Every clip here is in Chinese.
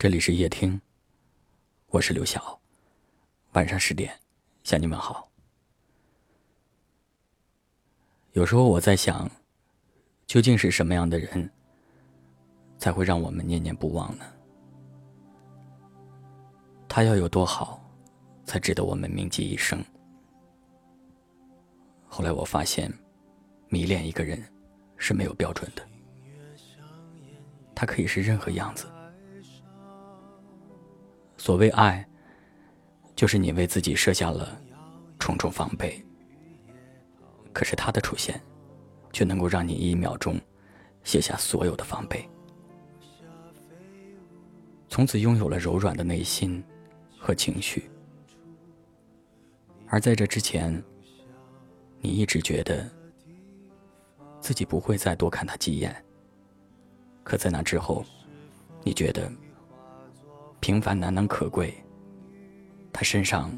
这里是夜听，我是刘晓。晚上十点，向你们好。有时候我在想，究竟是什么样的人，才会让我们念念不忘呢？他要有多好，才值得我们铭记一生？后来我发现，迷恋一个人是没有标准的，他可以是任何样子。所谓爱，就是你为自己设下了重重防备，可是他的出现，却能够让你一秒钟卸下所有的防备，从此拥有了柔软的内心和情绪。而在这之前，你一直觉得自己不会再多看他几眼，可在那之后，你觉得。平凡难能可贵，他身上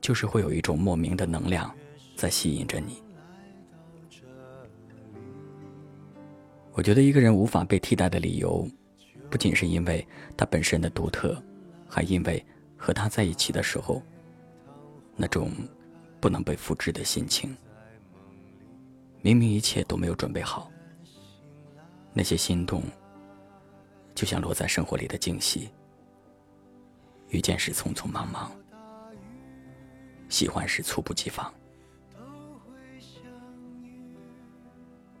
就是会有一种莫名的能量在吸引着你。我觉得一个人无法被替代的理由，不仅是因为他本身的独特，还因为和他在一起的时候，那种不能被复制的心情。明明一切都没有准备好，那些心动，就像落在生活里的惊喜。遇见时匆匆忙忙，喜欢时猝不及防。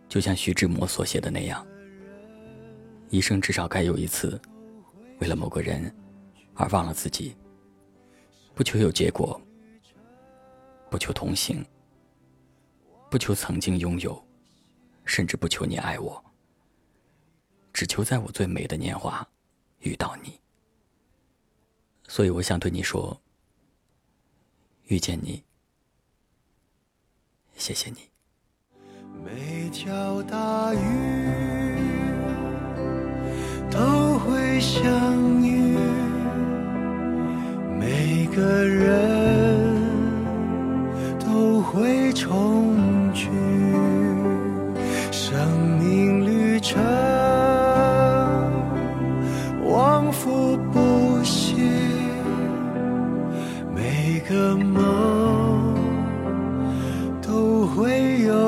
就像徐志摩所写的那样，一生至少该有一次，为了某个人而忘了自己。不求有结果，不求同行，不求曾经拥有，甚至不求你爱我，只求在我最美的年华遇到你。所以我想对你说，遇见你，谢谢你。每条大鱼都会相遇，每个人都会重聚，生命旅程会有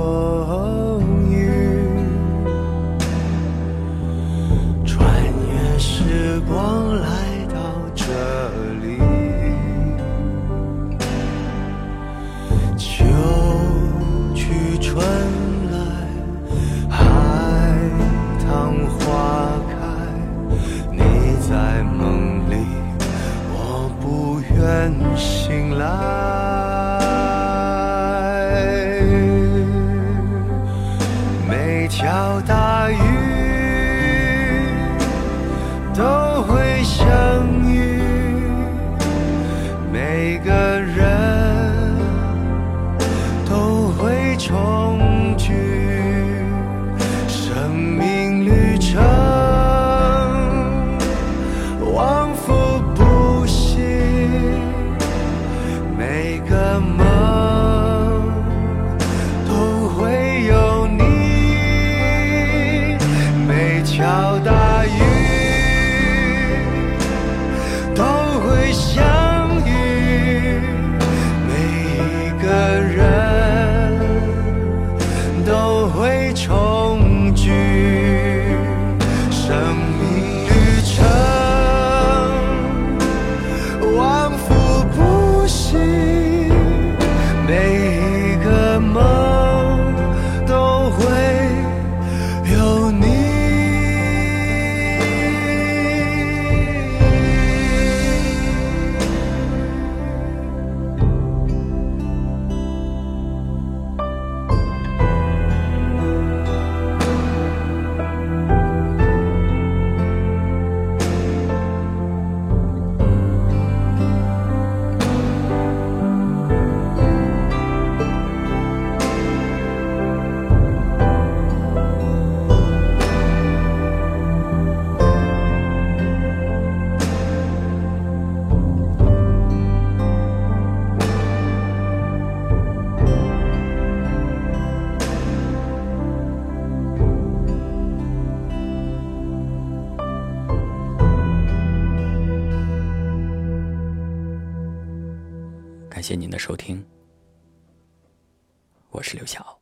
风雨，穿越时光来到这里。秋去春来，海棠花开。你在梦里，我不愿醒来。每条大鱼都会相遇，每个会相遇，每一个人都会重聚，感谢您的收听，我是刘晓。